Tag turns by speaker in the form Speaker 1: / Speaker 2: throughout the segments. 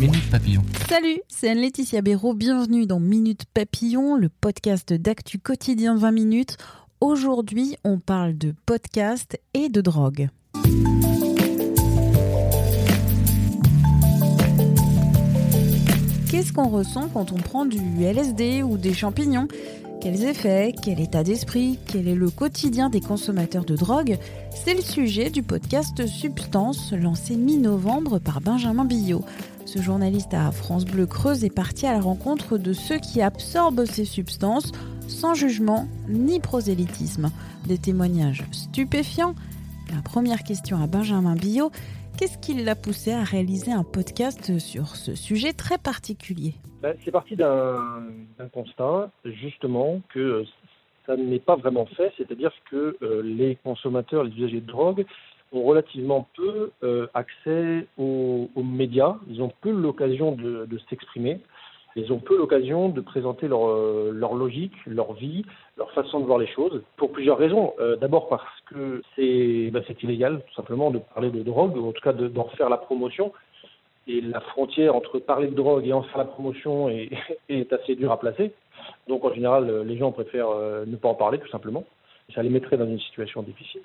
Speaker 1: Minute Papillon.
Speaker 2: Salut, c'est Anne-Laetitia Béraud. Bienvenue dans Minute Papillon, le podcast d'actu quotidien de 20 minutes. Aujourd'hui, on parle de podcast et de drogue. Qu'est-ce qu'on ressent quand on prend du LSD ou des champignons? Quels effets? Quel état d'esprit? Quel est le quotidien des consommateurs de drogue? C'est le sujet du podcast Substance lancé mi-novembre par Benjamin Billot. Ce journaliste à France Bleu Creuse est parti à la rencontre de ceux qui absorbent ces substances sans jugement ni prosélytisme. Des témoignages stupéfiants. La première question à Benjamin Billot Qu'est-ce qui l'a poussé à réaliser un podcast sur ce sujet très particulier?
Speaker 3: Ben, C'est parti d'un constat, justement, que ça n'est pas vraiment fait, c'est-à-dire que euh, les consommateurs, les usagers de drogue ont relativement peu euh, accès aux, médias, ils ont peu l'occasion de, de s'exprimer. Ils ont peu l'occasion de présenter leur, euh, logique, leur vie, leur façon de voir les choses, pour plusieurs raisons. Euh, d'abord parce que c'est bah, illégal, tout simplement, de parler de drogue, ou en tout cas d'en faire la promotion. Et la frontière entre parler de drogue et en faire la promotion est, est assez dure à placer. Donc en général, les gens préfèrent ne pas en parler, tout simplement. Ça les mettrait dans une situation difficile.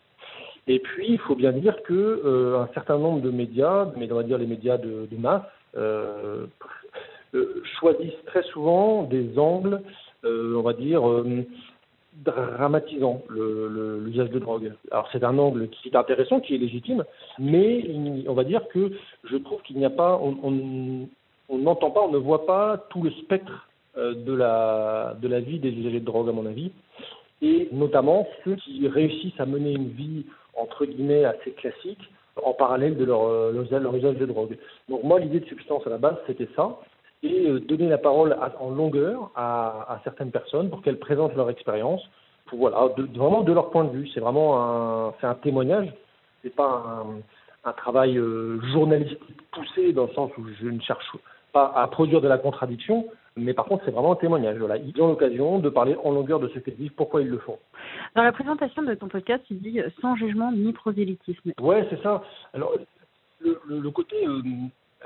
Speaker 3: Et puis, il faut bien dire que un certain nombre de médias, mais on va dire les médias de, masse, euh, choisissent très souvent des angles, euh, on va dire, euh, dramatisant l'usage de drogue. Alors c'est un angle qui est intéressant, qui est légitime, mais on va dire que je trouve qu'il n'y a pas, on n'entend pas, on ne voit pas tout le spectre de la vie des usagers de drogue, à mon avis, et notamment ceux qui réussissent à mener une vie, entre guillemets, assez classique, en parallèle de leur, leur usage de drogue. Donc moi, l'idée de substance à la base, c'était ça et euh, donner la parole en longueur à, certaines personnes pour qu'elles présentent leur expérience, pour voilà, vraiment de leur point de vue. C'est vraiment un, c'est un témoignage, c'est pas un, travail euh, journalistique poussé dans le sens où je ne cherche pas à produire de la contradiction, mais par contre c'est vraiment un témoignage. Voilà, ils ont l'occasion de parler en longueur de ce qu'ils disent, pourquoi ils le font.
Speaker 2: Dans la présentation de ton podcast, il dit sans jugement ni prosélytisme.
Speaker 3: Ouais, c'est ça. Alors le, côté euh,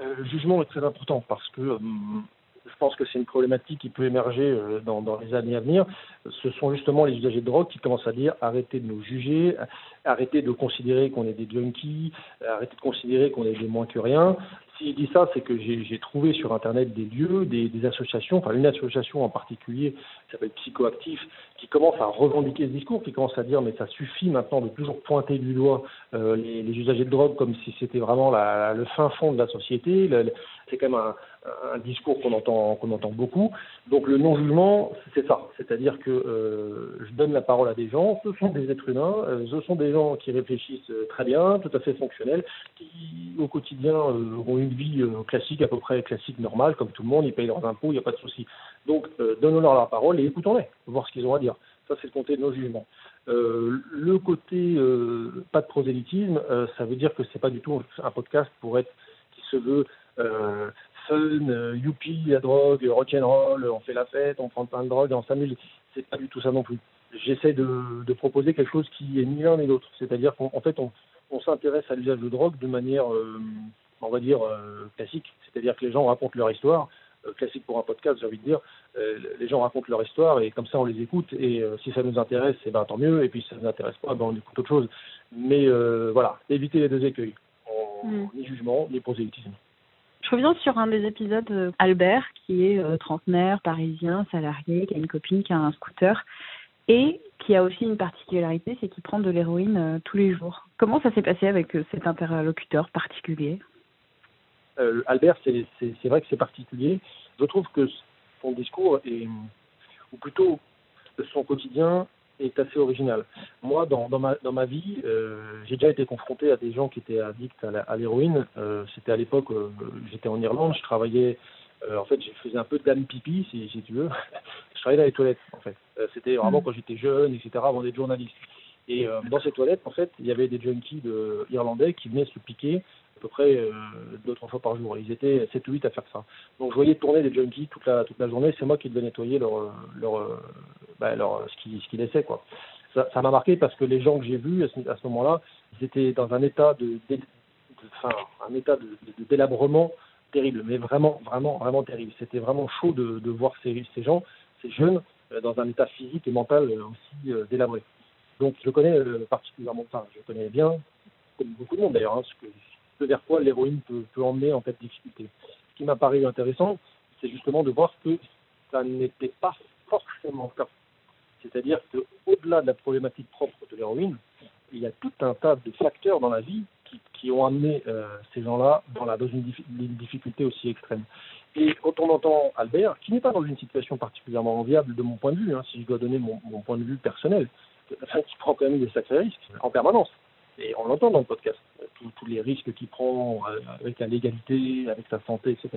Speaker 3: euh, jugement est très important parce que euh, je pense que c'est une problématique qui peut émerger euh, dans, dans, les années à venir. Ce sont justement les usagers de drogue qui commencent à dire arrêtez de nous juger, arrêtez de considérer qu'on est des junkies, arrêtez de considérer qu'on est des moins que rien. S'il dit ça, c'est que j'ai trouvé sur Internet des lieux, des, associations, enfin une association en particulier qui s'appelle Psychoactif, qui commence à revendiquer ce discours, qui commence à dire mais ça suffit maintenant de toujours pointer du doigt euh, les, usagers de drogue comme si c'était vraiment le fin fond de la société. C'est quand même un, un discours qu'on entend, qu'on entend beaucoup. Donc le non-jugement, c'est ça. C'est-à-dire que euh, je donne la parole à des gens, ce sont des êtres humains, euh, ce sont des gens qui réfléchissent euh, très bien, tout à fait fonctionnels, qui au quotidien ont une vie classique, à peu près classique, normale, comme tout le monde, ils payent leurs impôts, il n'y a pas de souci. Donc donnons-leur la parole et écoutons-les, voir ce qu'ils ont à dire. Ça, c'est le côté de nos jugements. le côté pas de prosélytisme, ça veut dire que c'est pas du tout un podcast pour être qui se veut fun, euh, youpi, la drogue, rock'n'roll, on fait la fête, on prend plein de drogue, on s'amuse. C'est pas du tout ça non plus. J'essaie de, de, proposer quelque chose qui est ni l'un ni l'autre. C'est-à-dire qu'en fait, on, on s'intéresse à l'usage de drogue de manière, euh, on va dire, euh, classique. C'est-à-dire que les gens racontent leur histoire. classique pour un podcast, j'ai envie de dire. les gens racontent leur histoire et comme ça, on les écoute. Et si ça nous intéresse, eh ben, tant mieux. Et puis si ça ne nous intéresse pas, ben, on écoute autre chose. Mais voilà, éviter les deux écueils. Mm. Ni jugement, ni prosélytisme.
Speaker 2: Je reviens sur un des épisodes, euh, Albert, qui est euh, trentenaire, parisien, salarié, qui a une copine qui a un scooter et qui a aussi une particularité, c'est qu'il prend de l'héroïne euh, tous les jours. Comment ça s'est passé avec cet interlocuteur particulier?
Speaker 3: Albert, c'est vrai que c'est particulier. Je trouve que son discours est, ou plutôt son quotidien, est assez original. Moi, dans, dans, ma, dans ma vie, euh, j'ai déjà été confronté à des gens qui étaient addicts à l'héroïne. Euh, C'était à l'époque, euh, j'étais en Irlande, je travaillais, en fait, je faisais un peu de dame pipi, si, si tu veux. je travaillais dans les toilettes, en fait. C'était vraiment quand j'étais jeune, etc., avant d'être journaliste. Et dans ces toilettes, en fait, il y avait des junkies de, irlandais qui venaient se piquer à peu près euh, deux trois fois par jour. Ils étaient 7 ou 8 à faire ça. Donc je voyais tourner des junkies toute la toute la journée. C'est moi qui devais nettoyer leur leur, euh, bah, leur ce qu'ils ce qu'ils laissaient quoi. Ça ça m'a marqué parce que les gens que j'ai vus à ce, moment-là, ils étaient dans un état de, de, un état de, délabrement terrible, mais vraiment vraiment vraiment terrible. C'était vraiment chaud de, de voir ces ces gens, ces jeunes euh, dans un état physique et mental euh, aussi euh, délabré. Donc je connais euh, particulièrement, enfin je connais bien, comme beaucoup de monde d'ailleurs, hein, que, vers quoi l'héroïne peut, emmener en fait difficulté. Ce qui m'a paru intéressant, c'est justement de voir que ça n'était pas forcément le cas. C'est-à-dire qu'au-delà de la problématique propre de l'héroïne, il y a tout un tas de facteurs dans la vie qui, qui ont amené euh, ces gens-là dans, la, dans une, dif une difficulté aussi extrême. Et quand on entend Albert, qui n'est pas dans une situation particulièrement enviable de mon point de vue, hein, si je dois donner mon, mon point de vue personnel, enfin, qui prend quand même des sacrés risques en permanence. Et on l'entend dans le podcast, tous, les risques qu'il prend euh, avec la légalité, avec sa santé, etc.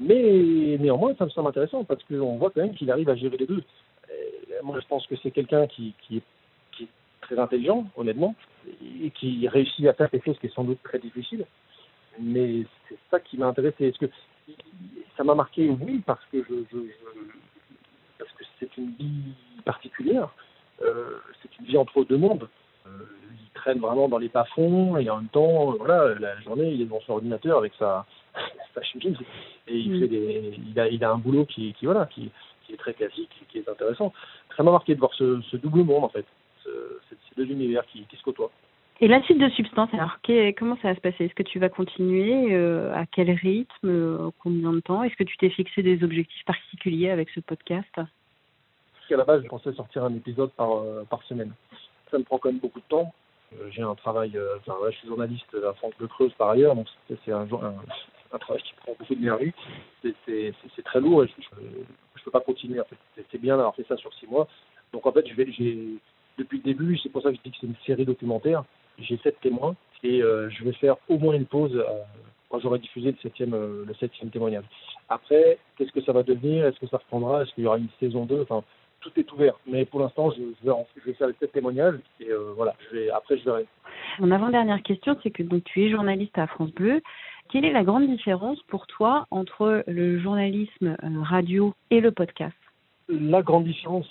Speaker 3: Mais néanmoins, ça me semble intéressant parce qu'on voit quand même qu'il arrive à gérer les deux. Et moi, je pense que c'est quelqu'un qui, qui, est, très intelligent, honnêtement, et qui réussit à faire quelque chose qui est sans doute très difficile. Mais c'est ça qui m'a intéressé. Est-ce que ça m'a marqué? Oui, parce que je parce que c'est une vie particulière. Euh, c'est une vie entre deux mondes. Il traîne vraiment dans les bas-fonds et en même temps, euh, voilà, la journée, il est devant son ordinateur avec sa, sa chemise et il, fait des, il, a, il a un boulot qui, qui voilà, qui, qui est très classique, qui est intéressant. Ça m'a marqué de voir ce, ce double monde en fait, ce, ces deux univers qui, qui se côtoient.
Speaker 2: Et la suite de Substance, alors comment ça va se passer? Est-ce que tu vas continuer euh, À quel rythme euh, Combien de temps? Est-ce que tu t'es fixé des objectifs particuliers avec ce podcast?
Speaker 3: Parce qu'à la base, je pensais sortir un épisode par, euh, par semaine. Ça me prend quand même beaucoup de temps. Euh, J'ai un travail, euh, enfin, ouais, je suis journaliste à France Bleu Creuse par ailleurs, donc c'est un, travail qui prend beaucoup d'énergie. C'est très lourd et je ne peux pas continuer. C'est bien d'avoir fait ça sur six mois. Donc en fait, je vais, depuis le début, c'est pour ça que je dis que c'est une série documentaire j'ai sept témoins et euh, je vais faire au moins une pause euh, quand j'aurai diffusé le septième, euh, témoignage. Après, qu'est-ce que ça va devenir? Est-ce que ça reprendra? Est-ce qu'il y aura une saison 2 enfin, Tout est ouvert. Mais pour l'instant, je, je, vais, je vais faire les sept témoignages et euh, voilà, je vais, après je verrai.
Speaker 2: Mon avant-dernière question, c'est que donc, tu es journaliste à France Bleu. Quelle est la grande différence pour toi entre le journalisme radio et le podcast?
Speaker 3: La grande différence,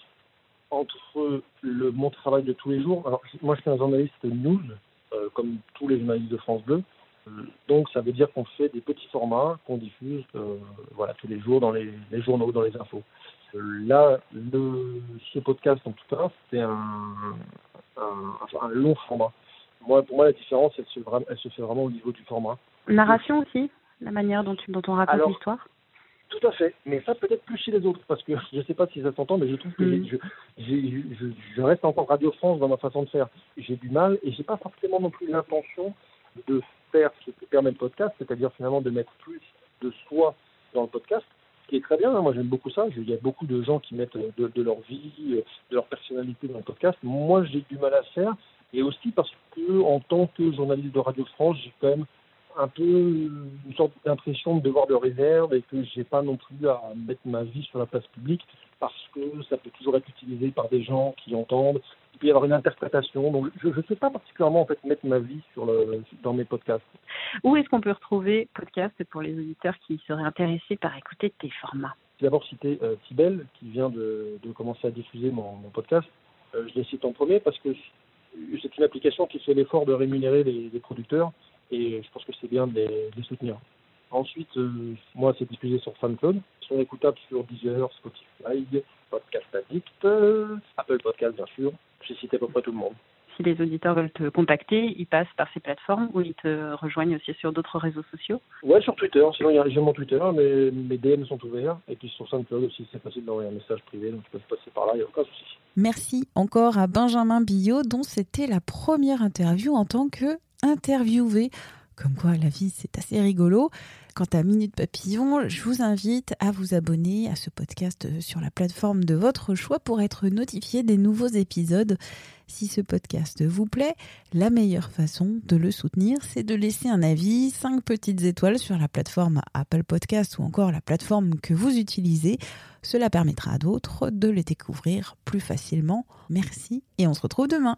Speaker 3: entre le, mon travail de tous les jours. Alors, moi, je suis un journaliste news, euh, comme tous les journalistes de France Bleu. Euh, donc, ça veut dire qu'on fait des petits formats qu'on diffuse euh, voilà, tous les jours dans les, les journaux, dans les infos. Là, le, ce podcast, en tout cas, c'est un, un, un, long format. Moi, pour moi, la différence, elle se, elle se fait vraiment au niveau du format.
Speaker 2: Narration aussi La manière dont, tu, dont on raconte l'histoire
Speaker 3: tout à fait, mais ça peut-être plus chez les autres, parce que je ne sais pas si ça s'entend, mais je trouve que mmh. je, je, je, je, reste encore Radio France dans ma façon de faire. J'ai du mal et j'ai pas forcément non plus l'intention de faire ce que permet le podcast, c'est-à-dire finalement de mettre plus de soi dans le podcast, qui très bien. Hein. Moi, j'aime beaucoup ça. Il y a beaucoup de gens qui mettent de, de leur vie, de leur personnalité dans le podcast. Moi, j'ai du mal à faire, et aussi parce que en tant que journaliste de Radio France, j'ai quand même un peu une sorte d'impression de devoir de réserve et que j'ai pas non plus à mettre ma vie sur la place publique parce que ça peut toujours être utilisé par des gens qui entendent. Il peut y avoir une interprétation. Donc je ne sais pas particulièrement en fait mettre ma vie sur le, dans mes podcasts.
Speaker 2: Où est-ce qu'on peut retrouver podcast pour les auditeurs qui seraient intéressés par écouter tes formats?
Speaker 3: D'abord cité euh, qui vient de, commencer à diffuser mon, podcast. Euh, je les cite en premier parce que c'est une application qui fait l'effort de rémunérer les, producteurs et je pense que c'est bien de les, de les, soutenir. Ensuite, euh, moi, c'est diffusé sur SoundCloud, ils sont écoutables sur Deezer, Spotify, Podcast Addict, euh, Apple Podcast, bien sûr. J'ai cité à peu près tout le monde.
Speaker 2: Si les auditeurs veulent te contacter, ils passent par ces plateformes ou ils te rejoignent aussi sur d'autres réseaux sociaux
Speaker 3: Ouais, sur Twitter. Sinon, j'ai mon Twitter, mais mes DM sont ouverts. Et puis sur SoundCloud aussi, c'est facile d'envoyer un message privé, donc ils peuvent passer par là, il n'y a aucun souci.
Speaker 2: Merci encore à Benjamin Billot, dont c'était la première interview en tant que interviewé. Comme quoi, la vie, c'est assez rigolo. Quant à Minute Papillon, je vous invite à vous abonner à ce podcast sur la plateforme de votre choix pour être notifié des nouveaux épisodes. Si ce podcast vous plaît, la meilleure façon de le soutenir, c'est de laisser un avis, 5 petites étoiles sur la plateforme Apple Podcast ou encore la plateforme que vous utilisez. Cela permettra à d'autres de les découvrir plus facilement. Merci et on se retrouve demain.